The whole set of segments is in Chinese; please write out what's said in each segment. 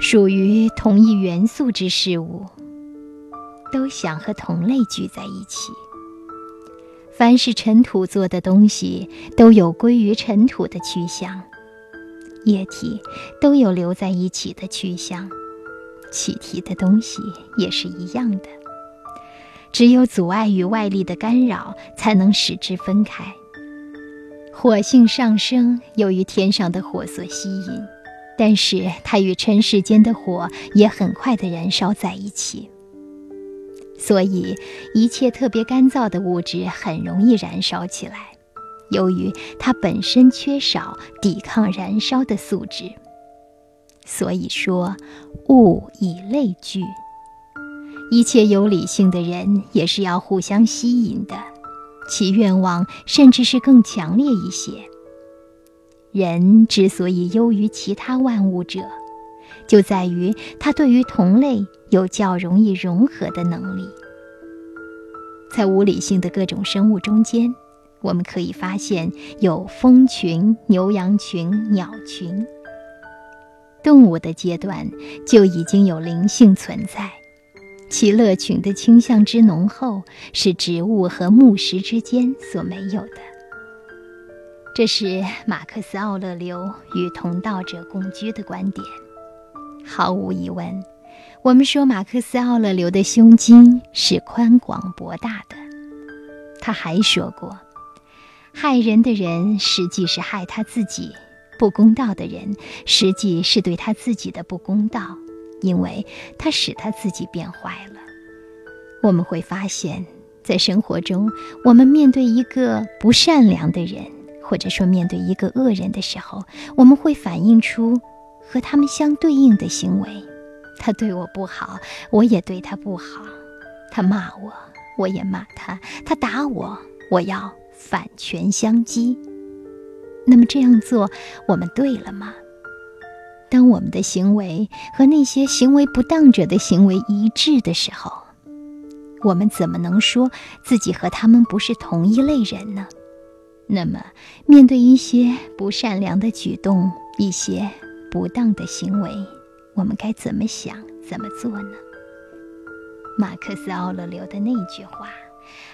属于同一元素之事物，都想和同类聚在一起。凡是尘土做的东西，都有归于尘土的趋向；液体都有留在一起的趋向；气体的东西也是一样的。只有阻碍与外力的干扰，才能使之分开。火性上升，由于天上的火所吸引，但是它与尘世间的火也很快的燃烧在一起。所以，一切特别干燥的物质很容易燃烧起来，由于它本身缺少抵抗燃烧的素质。所以说，物以类聚。一切有理性的人也是要互相吸引的，其愿望甚至是更强烈一些。人之所以优于其他万物者，就在于他对于同类有较容易融合的能力。在无理性的各种生物中间，我们可以发现有蜂群、牛羊群、鸟群。动物的阶段就已经有灵性存在。其乐群的倾向之浓厚，是植物和木石之间所没有的。这是马克思·奥勒留与同道者共居的观点。毫无疑问，我们说马克思·奥勒留的胸襟是宽广博大的。他还说过：“害人的人实际是害他自己，不公道的人实际是对他自己的不公道。”因为他使他自己变坏了。我们会发现，在生活中，我们面对一个不善良的人，或者说面对一个恶人的时候，我们会反映出和他们相对应的行为。他对我不好，我也对他不好；他骂我，我也骂他；他打我，我要反拳相击。那么这样做，我们对了吗？当我们的行为和那些行为不当者的行为一致的时候，我们怎么能说自己和他们不是同一类人呢？那么，面对一些不善良的举动、一些不当的行为，我们该怎么想、怎么做呢？马克思·奥勒留的那句话。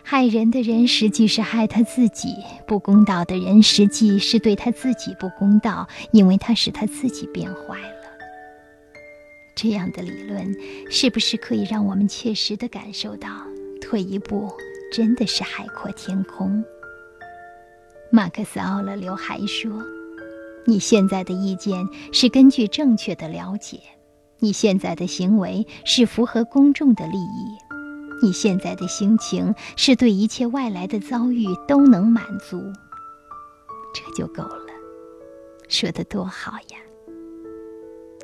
害人的人实际是害他自己，不公道的人实际是对他自己不公道，因为他使他自己变坏了。这样的理论是不是可以让我们切实的感受到，退一步真的是海阔天空？马克思·奥勒留还说：“你现在的意见是根据正确的了解，你现在的行为是符合公众的利益。”你现在的心情是对一切外来的遭遇都能满足，这就够了。说的多好呀！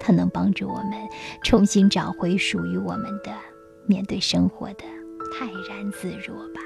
它能帮助我们重新找回属于我们的面对生活的泰然自若吧。